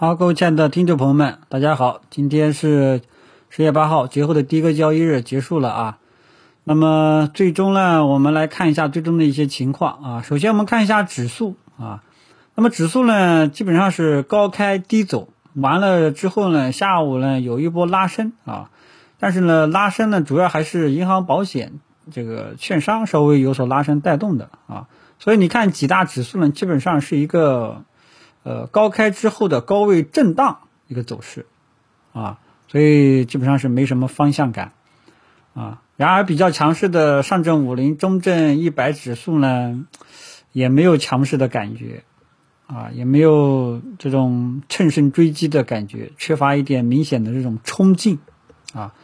好，各位亲爱的听众朋友们，大家好，今天是十月八号，节后的第一个交易日结束了啊。那么最终呢，我们来看一下最终的一些情况啊。首先我们看一下指数啊，那么指数呢基本上是高开低走，完了之后呢，下午呢有一波拉升啊，但是呢拉升呢主要还是银行、保险、这个券商稍微有所拉升带动的啊。所以你看几大指数呢，基本上是一个。呃，高开之后的高位震荡一个走势，啊，所以基本上是没什么方向感，啊，然而比较强势的上证五零、中证一百指数呢，也没有强势的感觉，啊，也没有这种乘胜追击的感觉，缺乏一点明显的这种冲劲，啊，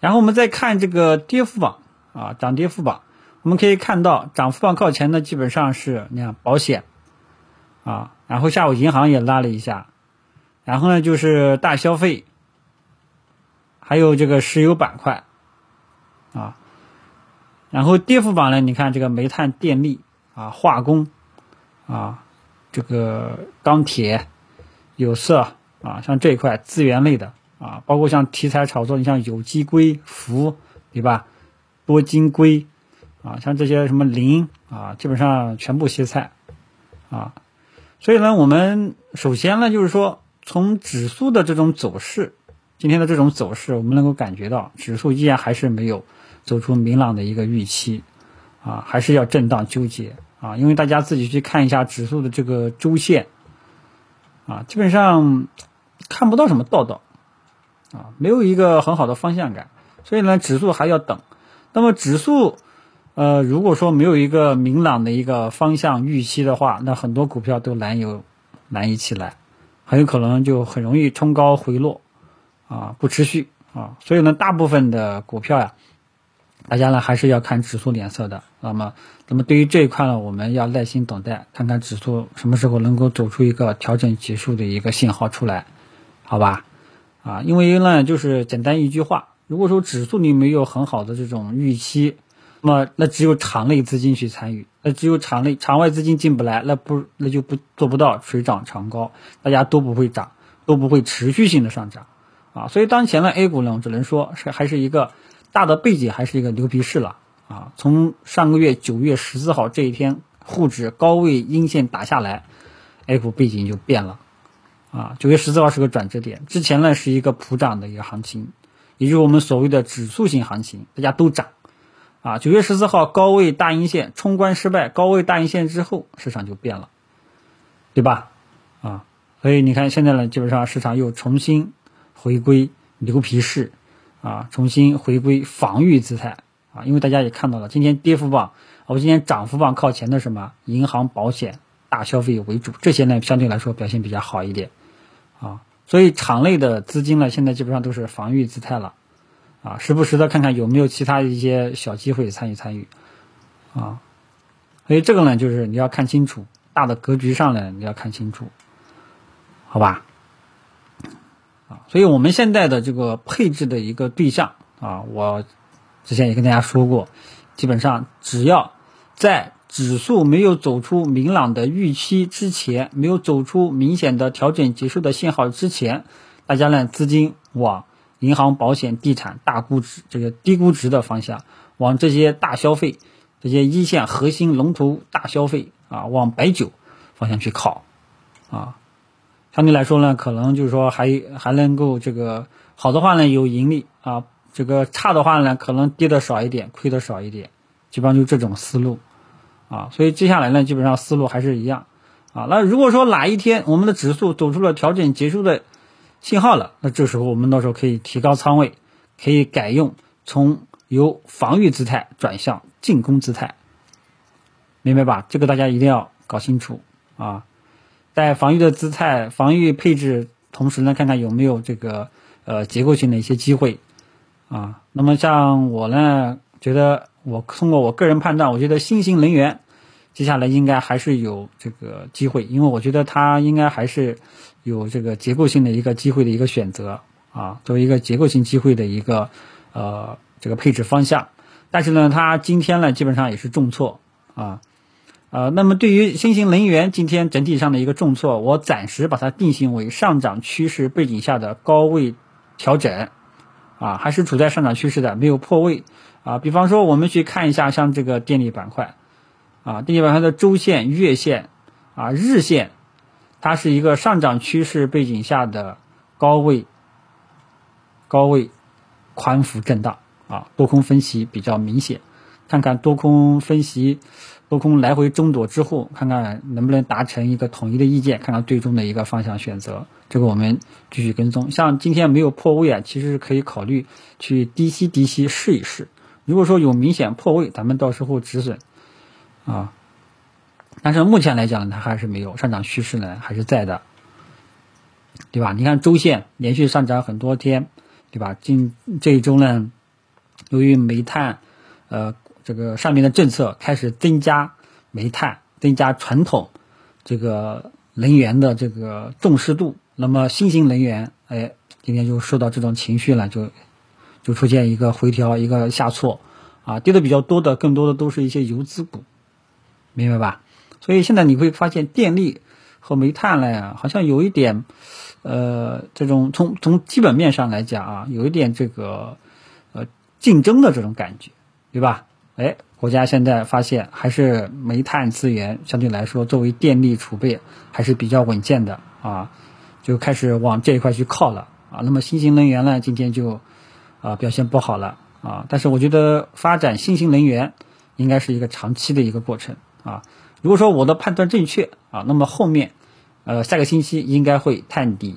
然后我们再看这个跌幅榜，啊，涨跌幅榜，我们可以看到涨幅榜靠前的基本上是你看保险。啊，然后下午银行也拉了一下，然后呢就是大消费，还有这个石油板块，啊，然后跌幅榜呢，你看这个煤炭、电力啊、化工啊、这个钢铁、有色啊，像这一块资源类的啊，包括像题材炒作，你像有机硅、氟，对吧？多晶硅啊，像这些什么磷啊，基本上全部歇菜啊。所以呢，我们首先呢，就是说，从指数的这种走势，今天的这种走势，我们能够感觉到，指数依然还是没有走出明朗的一个预期，啊，还是要震荡纠结啊。因为大家自己去看一下指数的这个周线，啊，基本上看不到什么道道，啊，没有一个很好的方向感。所以呢，指数还要等。那么指数。呃，如果说没有一个明朗的一个方向预期的话，那很多股票都难有难以起来，很有可能就很容易冲高回落，啊，不持续啊。所以呢，大部分的股票呀，大家呢还是要看指数脸色的。那么，那么对于这一块呢，我们要耐心等待，看看指数什么时候能够走出一个调整结束的一个信号出来，好吧？啊，因为呢，就是简单一句话，如果说指数你没有很好的这种预期。那么，那只有场内资金去参与，那只有场内场外资金进不来，那不那就不做不到水涨船高，大家都不会涨，都不会持续性的上涨，啊，所以当前的 A 股呢，只能说是还是一个大的背景，还是一个牛皮市了，啊，从上个月九月十四号这一天沪指高位阴线打下来，A 股背景就变了，啊，九月十四号是个转折点，之前呢是一个普涨的一个行情，也就是我们所谓的指数型行情，大家都涨。啊，九月十四号高位大阴线冲关失败，高位大阴线之后市场就变了，对吧？啊，所以你看现在呢，基本上市场又重新回归牛皮市，啊，重新回归防御姿态啊，因为大家也看到了，今天跌幅榜，我今天涨幅榜靠前的什么银行、保险、大消费为主，这些呢相对来说表现比较好一点，啊，所以场内的资金呢现在基本上都是防御姿态了。啊，时不时的看看有没有其他一些小机会参与参与，啊，所以这个呢，就是你要看清楚大的格局上呢，你要看清楚，好吧？啊，所以我们现在的这个配置的一个对象啊，我之前也跟大家说过，基本上只要在指数没有走出明朗的预期之前，没有走出明显的调整结束的信号之前，大家呢资金往。银行、保险、地产大估值，这个低估值的方向，往这些大消费、这些一线核心龙头大消费啊，往白酒方向去靠，啊，相对来说呢，可能就是说还还能够这个好的话呢有盈利啊，这个差的话呢可能跌的少一点，亏的少一点，基本上就这种思路，啊，所以接下来呢基本上思路还是一样，啊，那如果说哪一天我们的指数走出了调整结束的。信号了，那这时候我们到时候可以提高仓位，可以改用从由防御姿态转向进攻姿态，明白吧？这个大家一定要搞清楚啊！在防御的姿态、防御配置同时呢，看看有没有这个呃结构性的一些机会啊。那么像我呢，觉得我通过我个人判断，我觉得新型能源。接下来应该还是有这个机会，因为我觉得它应该还是有这个结构性的一个机会的一个选择啊，作为一个结构性机会的一个呃这个配置方向。但是呢，它今天呢基本上也是重挫啊，呃，那么对于新型能源今天整体上的一个重挫，我暂时把它定性为上涨趋势背景下的高位调整，啊，还是处在上涨趋势的，没有破位，啊，比方说我们去看一下像这个电力板块，啊，电力板块的周线、月线，啊，日线，它是一个上涨趋势背景下的高位，高位宽幅震荡，啊，多空分歧比较明显，看看多空分析。多空来回争夺之后，看看能不能达成一个统一的意见，看看最终的一个方向选择。这个我们继续跟踪。像今天没有破位啊，其实是可以考虑去低吸低吸试一试。如果说有明显破位，咱们到时候止损啊。但是目前来讲，它还是没有上涨趋势呢，还是在的，对吧？你看周线连续上涨很多天，对吧？近这一周呢，由于煤炭，呃。这个上面的政策开始增加煤炭、增加传统这个能源的这个重视度，那么新型能源，哎，今天就受到这种情绪了，就就出现一个回调、一个下挫，啊，跌的比较多的，更多的都是一些游资股，明白吧？所以现在你会发现电力和煤炭呢，好像有一点，呃，这种从从基本面上来讲啊，有一点这个呃竞争的这种感觉，对吧？哎，国家现在发现还是煤炭资源相对来说作为电力储备还是比较稳健的啊，就开始往这一块去靠了啊。那么新型能源呢，今天就啊表现不好了啊。但是我觉得发展新型能源应该是一个长期的一个过程啊。如果说我的判断正确啊，那么后面呃下个星期应该会探底，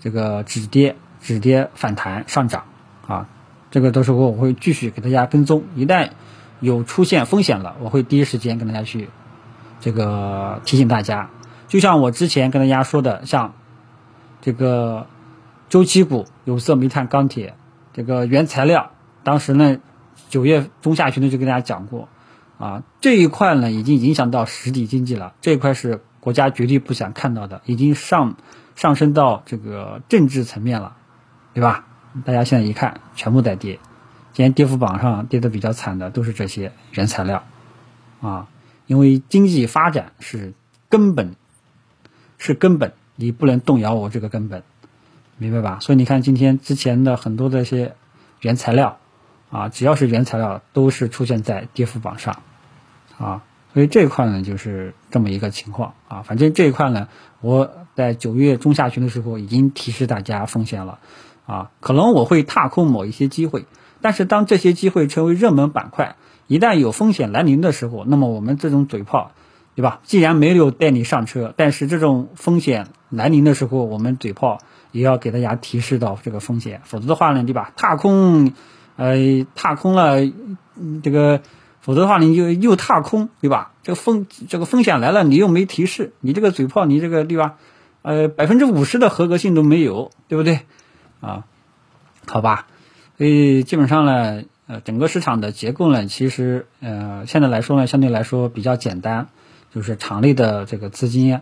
这个止跌止跌反弹上涨啊。这个到时候我会继续给大家跟踪，一旦有出现风险了，我会第一时间跟大家去这个提醒大家。就像我之前跟大家说的，像这个周期股、有色、煤炭、钢铁这个原材料，当时呢九月中下旬呢就跟大家讲过，啊这一块呢已经影响到实体经济了，这一块是国家绝对不想看到的，已经上上升到这个政治层面了，对吧？大家现在一看，全部在跌。今天跌幅榜上跌的比较惨的都是这些原材料，啊，因为经济发展是根本，是根本，你不能动摇我这个根本，明白吧？所以你看今天之前的很多的一些原材料，啊，只要是原材料都是出现在跌幅榜上，啊，所以这一块呢就是这么一个情况啊。反正这一块呢，我在九月中下旬的时候已经提示大家风险了，啊，可能我会踏空某一些机会。但是当这些机会成为热门板块，一旦有风险来临的时候，那么我们这种嘴炮，对吧？既然没有带你上车，但是这种风险来临的时候，我们嘴炮也要给大家提示到这个风险，否则的话呢，对吧？踏空，呃，踏空了，这个，否则的话你就又踏空，对吧？这个风这个风险来了，你又没提示，你这个嘴炮，你这个对吧？呃，百分之五十的合格性都没有，对不对？啊，好吧。所以基本上呢，呃，整个市场的结构呢，其实呃，现在来说呢，相对来说比较简单，就是场内的这个资金，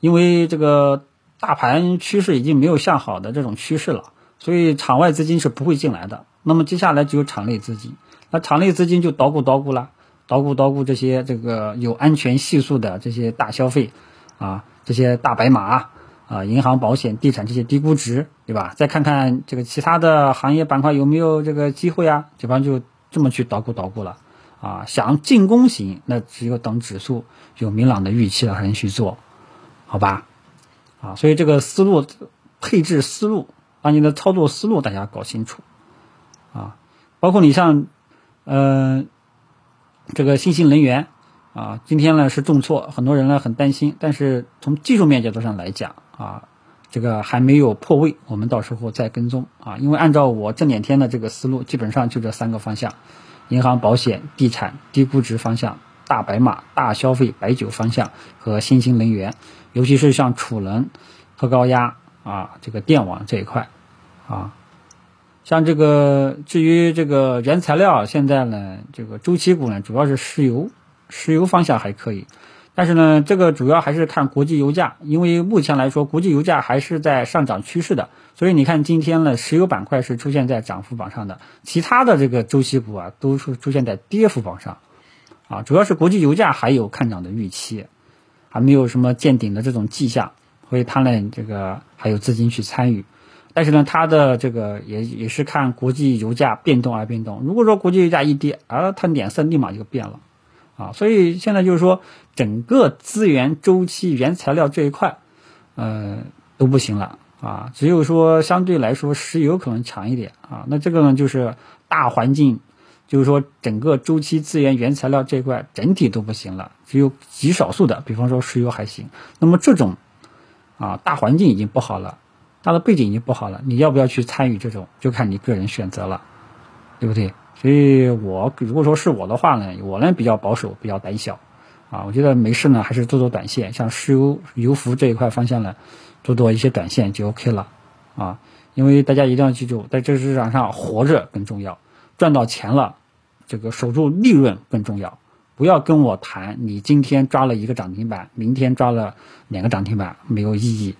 因为这个大盘趋势已经没有向好的这种趋势了，所以场外资金是不会进来的。那么接下来只有场内资金，那场内资金就捣鼓捣鼓了，捣鼓捣鼓这些这个有安全系数的这些大消费，啊，这些大白马。啊，银行、保险、地产这些低估值，对吧？再看看这个其他的行业板块有没有这个机会啊？这帮就这么去捣鼓捣鼓了。啊，想进攻型，那只有等指数有明朗的预期了才能去做，好吧？啊，所以这个思路、配置思路，把你的操作思路大家搞清楚。啊，包括你像，呃，这个新兴能源。啊，今天呢是重挫，很多人呢很担心，但是从技术面角度上来讲，啊，这个还没有破位，我们到时候再跟踪啊。因为按照我这两天的这个思路，基本上就这三个方向：银行、保险、地产、低估值方向、大白马、大消费、白酒方向和新兴能源，尤其是像储能、特高压啊，这个电网这一块啊。像这个至于这个原材料，现在呢，这个周期股呢，主要是石油。石油方向还可以，但是呢，这个主要还是看国际油价，因为目前来说，国际油价还是在上涨趋势的，所以你看今天呢，石油板块是出现在涨幅榜上的，其他的这个周期股啊，都是出现在跌幅榜上，啊，主要是国际油价还有看涨的预期，还没有什么见顶的这种迹象，所以它呢这个还有资金去参与。但是呢，它的这个也也是看国际油价变动而变动。如果说国际油价一跌，啊，它脸色立马就变了，啊，所以现在就是说整个资源周期、原材料这一块，呃，都不行了啊。只有说相对来说石油可能强一点啊。那这个呢，就是大环境，就是说整个周期资源、原材料这一块整体都不行了，只有极少数的，比方说石油还行。那么这种啊，大环境已经不好了。它的背景已经不好了，你要不要去参与这种，就看你个人选择了，对不对？所以我如果说是我的话呢，我呢比较保守，比较胆小，啊，我觉得没事呢，还是做做短线，像石油、油服这一块方向呢，做做一些短线就 OK 了，啊，因为大家一定要记住，在这个市场上活着更重要，赚到钱了，这个守住利润更重要，不要跟我谈你今天抓了一个涨停板，明天抓了两个涨停板，没有意义。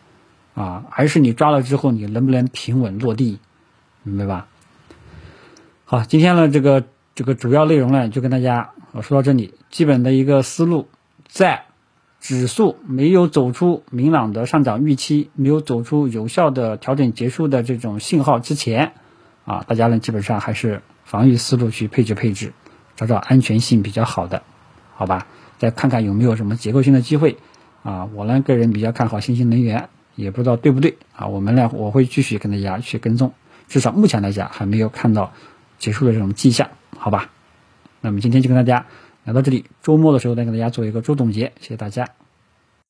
啊，还是你抓了之后，你能不能平稳落地，明白吧？好，今天呢，这个这个主要内容呢，就跟大家我说到这里。基本的一个思路，在指数没有走出明朗的上涨预期，没有走出有效的调整结束的这种信号之前，啊，大家呢基本上还是防御思路去配置配置，找找安全性比较好的，好吧？再看看有没有什么结构性的机会，啊，我呢个人比较看好新兴能源。也不知道对不对啊？我们呢，我会继续跟大家去跟踪，至少目前来讲还没有看到结束的这种迹象，好吧？那么今天就跟大家聊到这里，周末的时候再跟大家做一个周总结，谢谢大家。